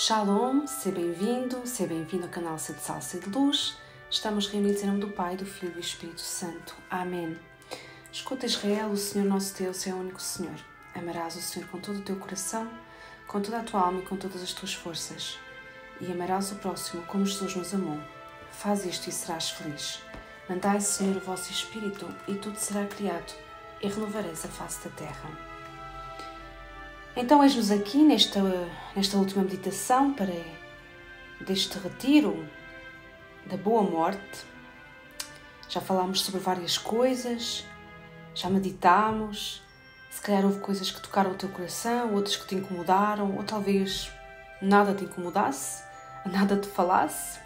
Shalom, seja bem-vindo, seja bem-vindo ao canal Sede Salsa e de Luz. Estamos reunidos em nome do Pai, do Filho e do Espírito Santo. Amém. Escuta Israel, o Senhor nosso Deus é o único Senhor. Amarás o Senhor com todo o teu coração, com toda a tua alma e com todas as tuas forças. E amarás o próximo como Jesus nos amou. Faz isto e serás feliz. Mandai, Senhor, o vosso Espírito e tudo será criado e renovareis a face da terra. Então, eis-nos aqui nesta, nesta última meditação para deste retiro da boa morte. Já falámos sobre várias coisas, já meditámos. Se calhar houve coisas que tocaram o teu coração, outras que te incomodaram, ou talvez nada te incomodasse, nada te falasse.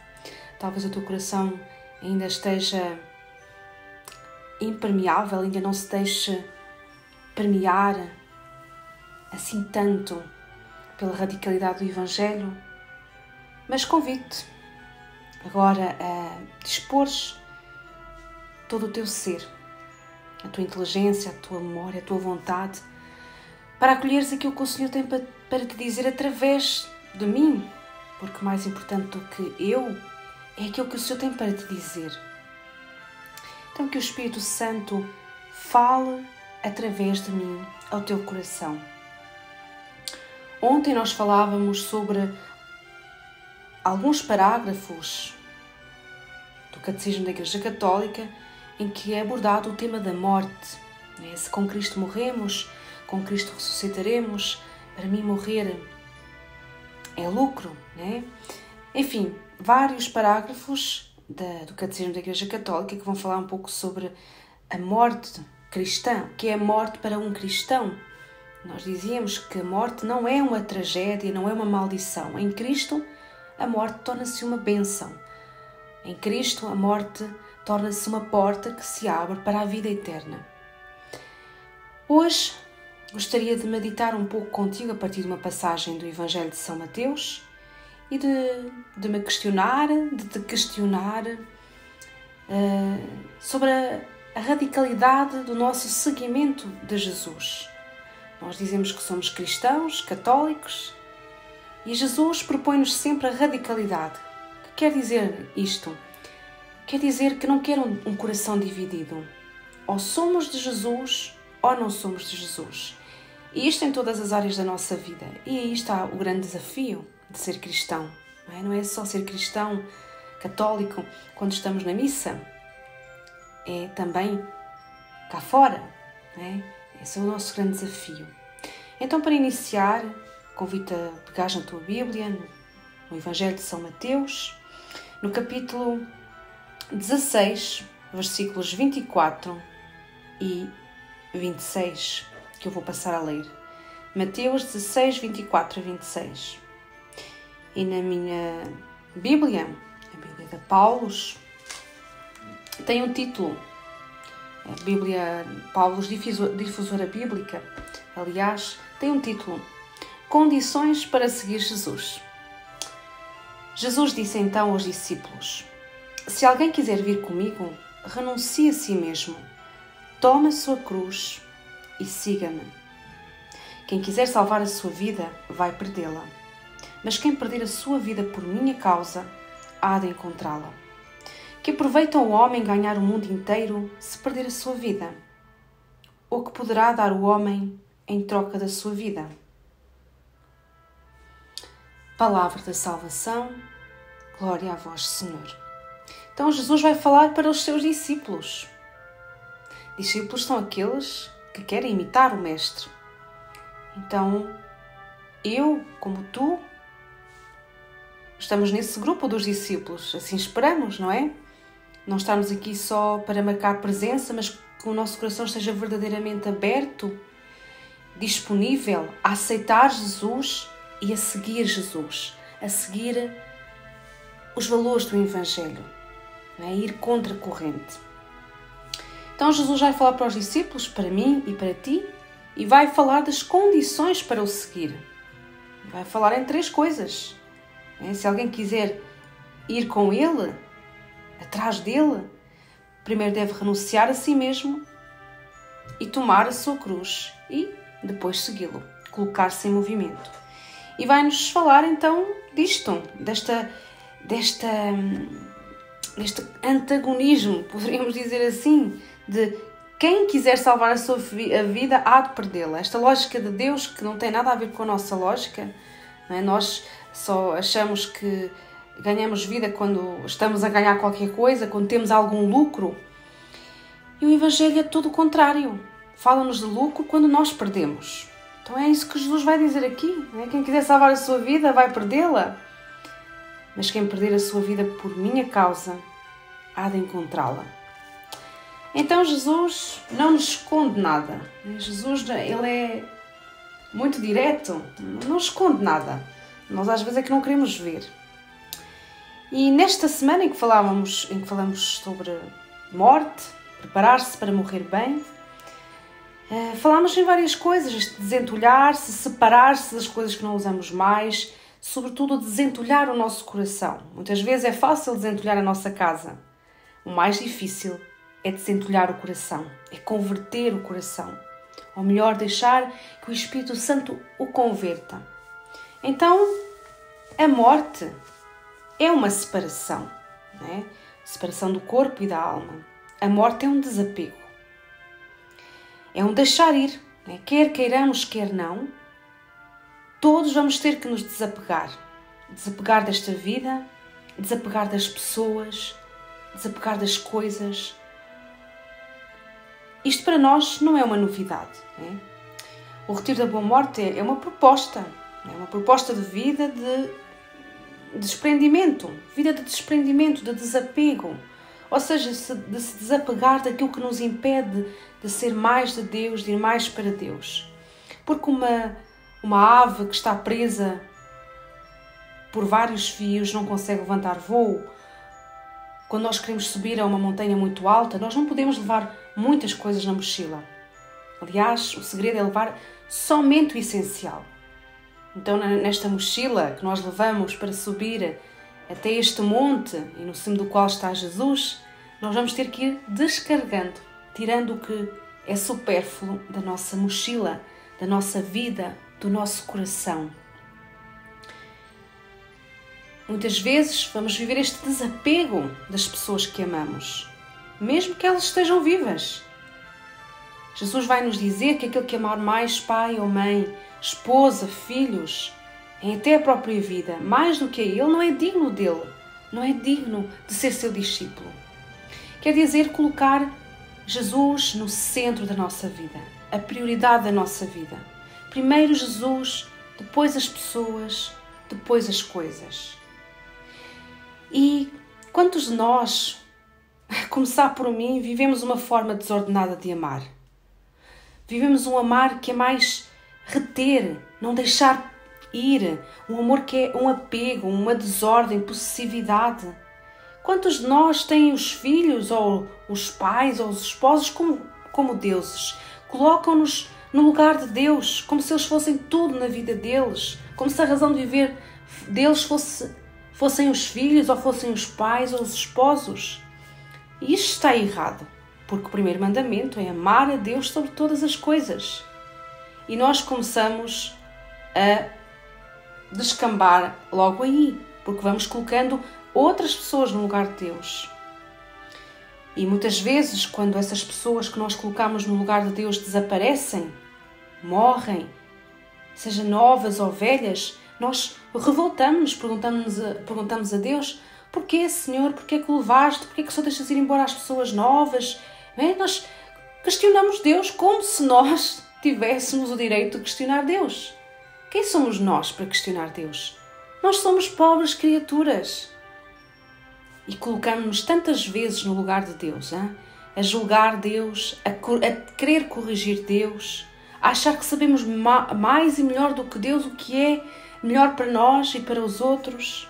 Talvez o teu coração ainda esteja impermeável, ainda não se deixe permear assim tanto pela radicalidade do Evangelho, mas convido-te agora a dispor todo o teu ser, a tua inteligência, a tua memória, a tua vontade, para acolheres aquilo que o Senhor tem para te dizer através de mim, porque mais importante do que eu é aquilo que o Senhor tem para te dizer. Então, que o Espírito Santo fale através de mim ao teu coração. Ontem nós falávamos sobre alguns parágrafos do Catecismo da Igreja Católica em que é abordado o tema da morte. Né? Se com Cristo morremos, com Cristo ressuscitaremos, para mim morrer é lucro. Né? Enfim, vários parágrafos do Catecismo da Igreja Católica que vão falar um pouco sobre a morte cristã, que é a morte para um cristão. Nós dizíamos que a morte não é uma tragédia, não é uma maldição. Em Cristo, a morte torna-se uma bênção. Em Cristo, a morte torna-se uma porta que se abre para a vida eterna. Hoje, gostaria de meditar um pouco contigo a partir de uma passagem do Evangelho de São Mateus e de, de me questionar, de te questionar uh, sobre a, a radicalidade do nosso seguimento de Jesus. Nós dizemos que somos cristãos, católicos, e Jesus propõe-nos sempre a radicalidade. O que quer dizer isto? Quer dizer que não quer um, coração dividido. Ou somos de Jesus ou não somos de Jesus. E isto em todas as áreas da nossa vida. E aí está o grande desafio de ser cristão. Não é, não é só ser cristão católico quando estamos na missa, é também cá fora. Não é? Esse é o nosso grande desafio. Então, para iniciar, convido a pegar na tua Bíblia, no Evangelho de São Mateus, no capítulo 16, versículos 24 e 26, que eu vou passar a ler. Mateus 16, 24 a 26. E na minha Bíblia, a Bíblia de Paulos, tem um título Bíblia, Paulo, difusora bíblica, aliás, tem um título: Condições para seguir Jesus. Jesus disse então aos discípulos: Se alguém quiser vir comigo, renuncie a si mesmo, tome a sua cruz e siga-me. Quem quiser salvar a sua vida, vai perdê-la. Mas quem perder a sua vida por minha causa, há de encontrá-la. Que aproveita o homem ganhar o mundo inteiro se perder a sua vida? Ou que poderá dar o homem em troca da sua vida? Palavra da salvação, glória a vós, Senhor. Então Jesus vai falar para os seus discípulos. Discípulos são aqueles que querem imitar o Mestre. Então, eu, como tu, estamos nesse grupo dos discípulos, assim esperamos, não é? Não estarmos aqui só para marcar presença, mas que o nosso coração esteja verdadeiramente aberto, disponível a aceitar Jesus e a seguir Jesus, a seguir os valores do Evangelho, a é? ir contra a corrente. Então Jesus vai falar para os discípulos, para mim e para ti, e vai falar das condições para o seguir. Vai falar em três coisas. É? Se alguém quiser ir com ele, atrás dele, primeiro deve renunciar a si mesmo e tomar a sua cruz e depois segui-lo, colocar-se em movimento. E vai-nos falar então disto, desta, desta, deste antagonismo, poderíamos dizer assim, de quem quiser salvar a sua vida há de perdê-la. Esta lógica de Deus que não tem nada a ver com a nossa lógica, é? nós só achamos que ganhamos vida quando estamos a ganhar qualquer coisa, quando temos algum lucro. E o Evangelho é todo o contrário. Fala-nos de lucro quando nós perdemos. Então é isso que Jesus vai dizer aqui. É? Quem quiser salvar a sua vida vai perdê-la. Mas quem perder a sua vida por minha causa há de encontrá-la. Então Jesus não nos esconde nada. Jesus ele é muito direto, não esconde nada. Nós às vezes é que não queremos ver. E nesta semana em que falávamos, em que falamos sobre morte, preparar-se para morrer bem, eh, falámos em várias coisas, desentulhar-se, separar-se das coisas que não usamos mais, sobretudo desentulhar o nosso coração. Muitas vezes é fácil desentulhar a nossa casa. O mais difícil é desentulhar o coração, é converter o coração. Ou melhor, deixar que o Espírito Santo o converta. Então, a morte é uma separação, né? separação do corpo e da alma. A morte é um desapego, é um deixar ir, né? quer queiramos, quer não. Todos vamos ter que nos desapegar, desapegar desta vida, desapegar das pessoas, desapegar das coisas. Isto para nós não é uma novidade. Né? O retiro da boa morte é uma proposta, é uma proposta de vida de desprendimento, vida de desprendimento, de desapego, ou seja, de se desapegar daquilo que nos impede de ser mais de Deus, de ir mais para Deus. Porque uma, uma ave que está presa por vários fios não consegue levantar voo. Quando nós queremos subir a uma montanha muito alta, nós não podemos levar muitas coisas na mochila. Aliás, o segredo é levar somente o essencial. Então, nesta mochila que nós levamos para subir até este monte e no cimo do qual está Jesus, nós vamos ter que ir descarregando, tirando o que é supérfluo da nossa mochila, da nossa vida, do nosso coração. Muitas vezes vamos viver este desapego das pessoas que amamos, mesmo que elas estejam vivas. Jesus vai nos dizer que aquele que amar mais pai ou mãe, esposa, filhos, em até a própria vida, mais do que a ele, não é digno dele, não é digno de ser seu discípulo. Quer dizer, colocar Jesus no centro da nossa vida, a prioridade da nossa vida. Primeiro Jesus, depois as pessoas, depois as coisas. E quantos de nós, a começar por mim, vivemos uma forma desordenada de amar? Vivemos um amar que é mais reter, não deixar ir, um amor que é um apego, uma desordem, possessividade. Quantos de nós têm os filhos ou os pais ou os esposos como, como deuses? Colocam-nos no lugar de Deus, como se eles fossem tudo na vida deles, como se a razão de viver deles fosse, fossem os filhos ou fossem os pais ou os esposos. E isto está errado, porque o primeiro mandamento é amar a Deus sobre todas as coisas e nós começamos a descambar logo aí, porque vamos colocando outras pessoas no lugar de Deus. E muitas vezes, quando essas pessoas que nós colocamos no lugar de Deus desaparecem, morrem, seja novas ou velhas, nós revoltamos-nos, perguntamos, a, perguntamos a Deus: porquê, Senhor, porquê que o levaste? Porquê que só deixas ir embora as pessoas novas? Bem, nós questionamos Deus como se nós tivéssemos o direito de questionar Deus. Quem somos nós para questionar Deus? Nós somos pobres criaturas. E colocamos-nos tantas vezes no lugar de Deus, hein? a julgar Deus, a, a querer corrigir Deus, a achar que sabemos ma mais e melhor do que Deus o que é melhor para nós e para os outros.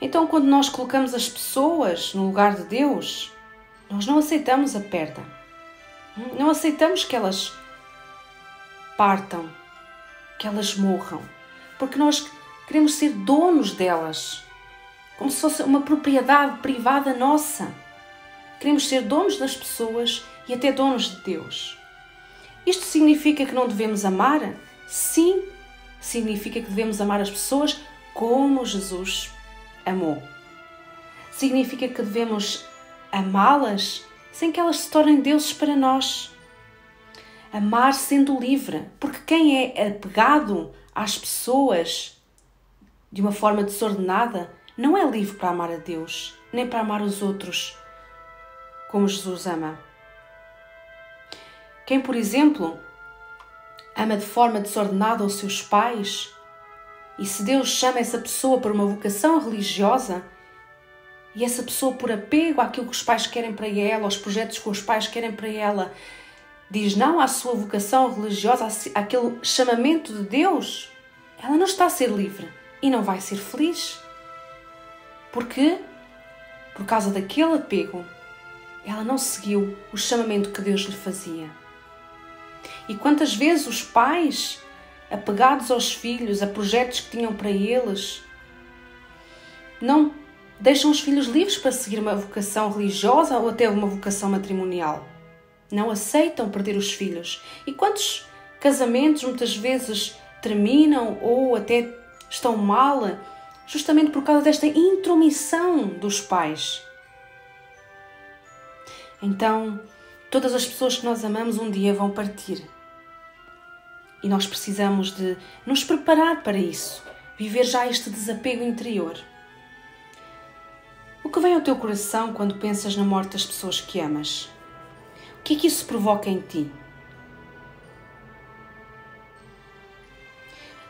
Então, quando nós colocamos as pessoas no lugar de Deus, nós não aceitamos a perda. Não aceitamos que elas partam, que elas morram, porque nós queremos ser donos delas, como se fosse uma propriedade privada nossa. Queremos ser donos das pessoas e até donos de Deus. Isto significa que não devemos amar? Sim, significa que devemos amar as pessoas como Jesus amou. Significa que devemos amá-las sem que elas se tornem deuses para nós. Amar sendo livre, porque quem é apegado às pessoas de uma forma desordenada não é livre para amar a Deus, nem para amar os outros como Jesus ama. Quem, por exemplo, ama de forma desordenada os seus pais, e se Deus chama essa pessoa para uma vocação religiosa, e essa pessoa, por apego àquilo que os pais querem para ela, aos projetos que os pais querem para ela, diz não à sua vocação religiosa, àquele chamamento de Deus, ela não está a ser livre e não vai ser feliz. Porque, por causa daquele apego, ela não seguiu o chamamento que Deus lhe fazia. E quantas vezes os pais, apegados aos filhos, a projetos que tinham para eles, não deixam os filhos livres para seguir uma vocação religiosa ou até uma vocação matrimonial. Não aceitam perder os filhos. E quantos casamentos muitas vezes terminam ou até estão mal justamente por causa desta intromissão dos pais? Então, todas as pessoas que nós amamos um dia vão partir. E nós precisamos de nos preparar para isso, viver já este desapego interior. O que vem ao teu coração quando pensas na morte das pessoas que amas? Que é que isso provoca em ti?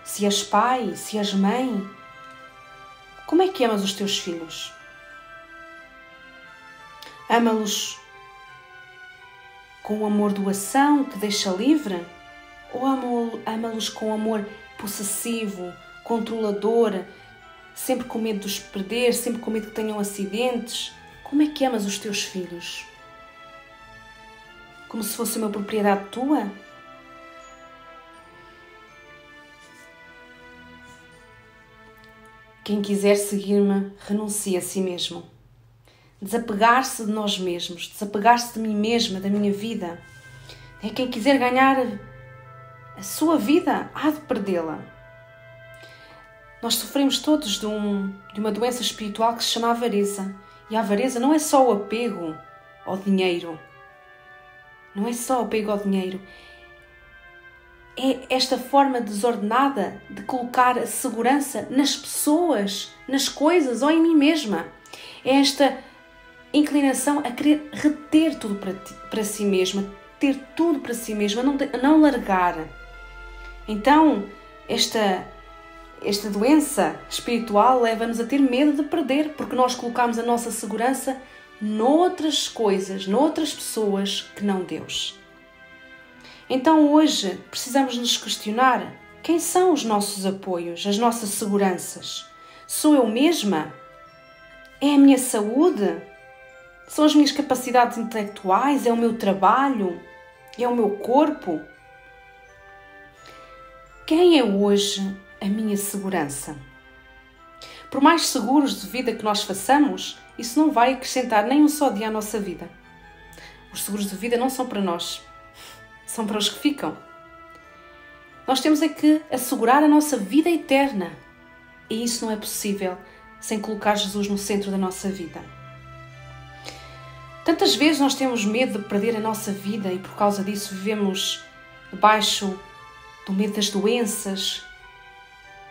Se és pai, se és mãe, como é que amas os teus filhos? Ama-los com o amor doação que deixa livre? Ou ama-los com amor possessivo, controlador, sempre com medo de os perder, sempre com medo que tenham acidentes. Como é que amas os teus filhos? Como se fosse uma propriedade tua? Quem quiser seguir-me, renuncie a si mesmo. Desapegar-se de nós mesmos, desapegar-se de mim mesma, da minha vida. É quem quiser ganhar a sua vida, há de perdê-la. Nós sofremos todos de, um, de uma doença espiritual que se chama avareza. E a avareza não é só o apego ao dinheiro. Não é só apego ao dinheiro. É esta forma desordenada de colocar a segurança nas pessoas, nas coisas ou em mim mesma. É esta inclinação a querer reter tudo para, ti, para si mesma, ter tudo para si mesma, não, a não largar. Então, esta esta doença espiritual leva-nos a ter medo de perder, porque nós colocamos a nossa segurança noutras coisas, noutras pessoas que não Deus. Então hoje precisamos nos questionar quem são os nossos apoios, as nossas seguranças. Sou eu mesma? É a minha saúde? São as minhas capacidades intelectuais? É o meu trabalho? É o meu corpo? Quem é hoje a minha segurança. Por mais seguros de vida que nós façamos, isso não vai acrescentar nem um só dia à nossa vida. Os seguros de vida não são para nós, são para os que ficam. Nós temos é que assegurar a nossa vida eterna. E isso não é possível sem colocar Jesus no centro da nossa vida. Tantas vezes nós temos medo de perder a nossa vida e por causa disso vivemos debaixo do medo das doenças,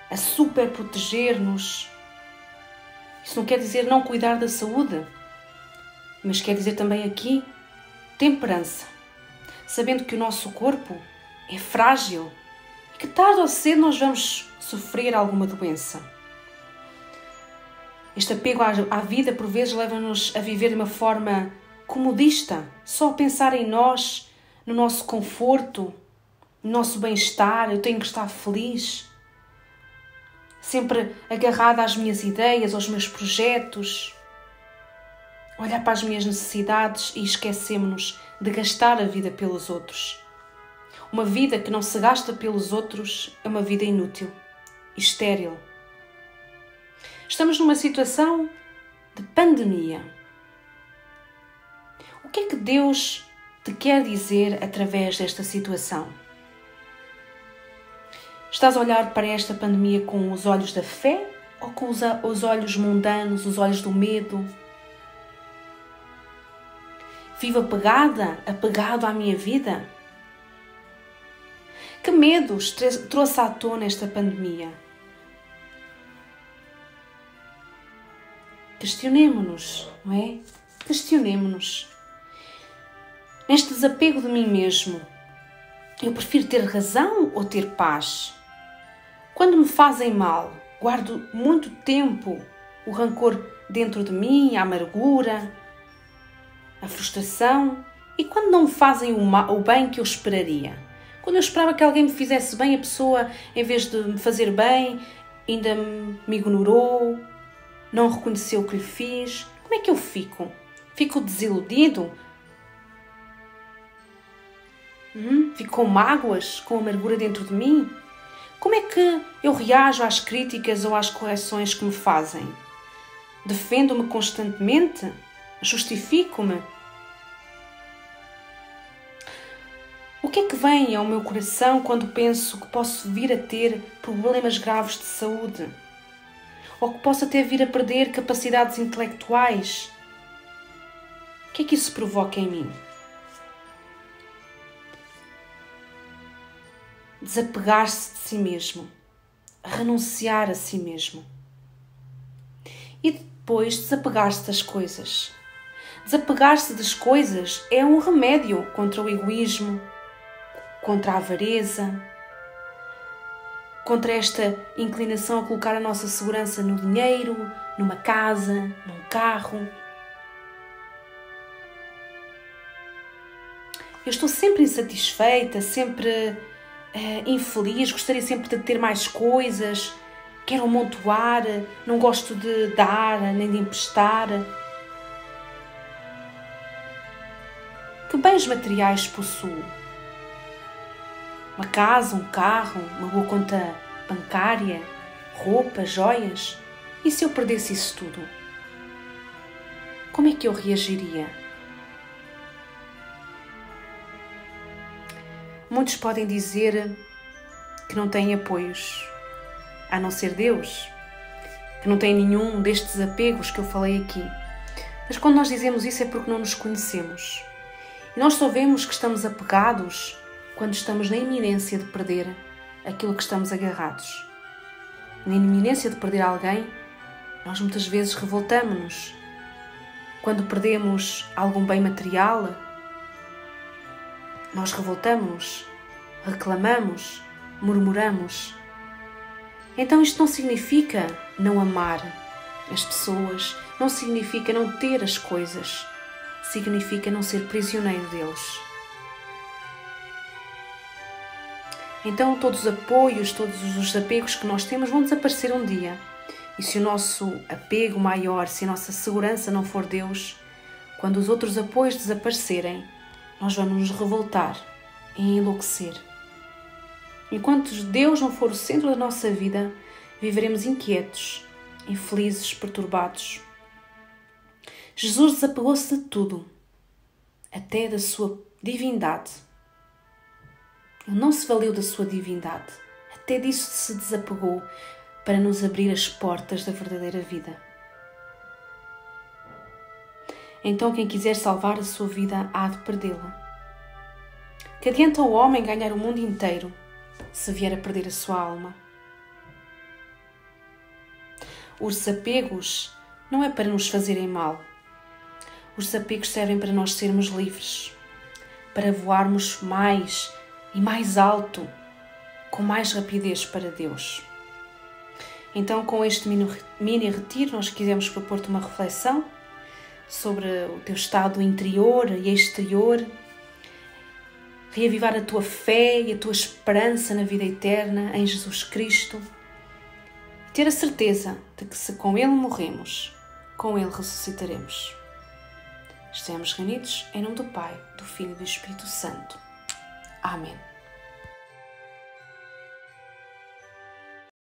a super proteger-nos. Isso não quer dizer não cuidar da saúde, mas quer dizer também aqui temperança, sabendo que o nosso corpo é frágil e que tarde ou cedo nós vamos sofrer alguma doença. Este apego à vida por vezes leva-nos a viver de uma forma comodista, só a pensar em nós, no nosso conforto, no nosso bem-estar, eu tenho que estar feliz sempre agarrada às minhas ideias, aos meus projetos, olhar para as minhas necessidades e esquecemos-nos de gastar a vida pelos outros. Uma vida que não se gasta pelos outros é uma vida inútil, estéril. Estamos numa situação de pandemia. O que é que Deus te quer dizer através desta situação? Estás a olhar para esta pandemia com os olhos da fé ou com os olhos mundanos, os olhos do medo? Vivo apegada, apegado à minha vida? Que medos trouxe à tona esta pandemia? Questionemo-nos, não é? Questionemo-nos. Neste desapego de mim mesmo, eu prefiro ter razão ou ter paz? Quando me fazem mal, guardo muito tempo o rancor dentro de mim, a amargura, a frustração. E quando não me fazem o, mal, o bem que eu esperaria? Quando eu esperava que alguém me fizesse bem, a pessoa, em vez de me fazer bem, ainda me ignorou, não reconheceu o que lhe fiz. Como é que eu fico? Fico desiludido? Hum? Fico com mágoas, com amargura dentro de mim? Como é que eu reajo às críticas ou às correções que me fazem? Defendo-me constantemente? Justifico-me? O que é que vem ao meu coração quando penso que posso vir a ter problemas graves de saúde? Ou que posso até vir a perder capacidades intelectuais? O que é que isso provoca em mim? Desapegar-se de si mesmo, renunciar a si mesmo. E depois desapegar-se das coisas. Desapegar-se das coisas é um remédio contra o egoísmo, contra a avareza, contra esta inclinação a colocar a nossa segurança no dinheiro, numa casa, num carro. Eu estou sempre insatisfeita, sempre uh, infeliz, gostaria sempre de ter mais coisas, quero amontoar, não gosto de dar nem de emprestar. Que bens materiais possuo? Uma casa, um carro, uma boa conta bancária, roupa, joias? E se eu perdesse isso tudo? Como é que eu reagiria? Muitos podem dizer que não têm apoios, a não ser Deus, que não têm nenhum destes apegos que eu falei aqui. Mas quando nós dizemos isso é porque não nos conhecemos. E nós só vemos que estamos apegados quando estamos na iminência de perder aquilo que estamos agarrados. Na iminência de perder alguém, nós muitas vezes revoltamos-nos. Quando perdemos algum bem material, nós revoltamos, reclamamos, murmuramos. Então isto não significa não amar as pessoas, não significa não ter as coisas, significa não ser prisioneiro deles. Então todos os apoios, todos os apegos que nós temos vão desaparecer um dia. E se o nosso apego maior, se a nossa segurança não for Deus, quando os outros apoios desaparecerem, nós vamos nos revoltar e enlouquecer. Enquanto Deus não for o centro da nossa vida, viveremos inquietos, infelizes, perturbados. Jesus desapegou-se de tudo, até da sua divindade. Ele não se valeu da sua divindade, até disso se desapegou para nos abrir as portas da verdadeira vida. Então, quem quiser salvar a sua vida há de perdê-la. Que adianta o homem ganhar o mundo inteiro se vier a perder a sua alma? Os desapegos não é para nos fazerem mal. Os desapegos servem para nós sermos livres, para voarmos mais e mais alto, com mais rapidez para Deus. Então, com este mini retiro, nós quisemos propor-te uma reflexão sobre o teu estado interior e exterior, reavivar a tua fé e a tua esperança na vida eterna em Jesus Cristo, ter a certeza de que se com Ele morremos, com Ele ressuscitaremos. Estamos reunidos em nome do Pai, do Filho e do Espírito Santo. Amém.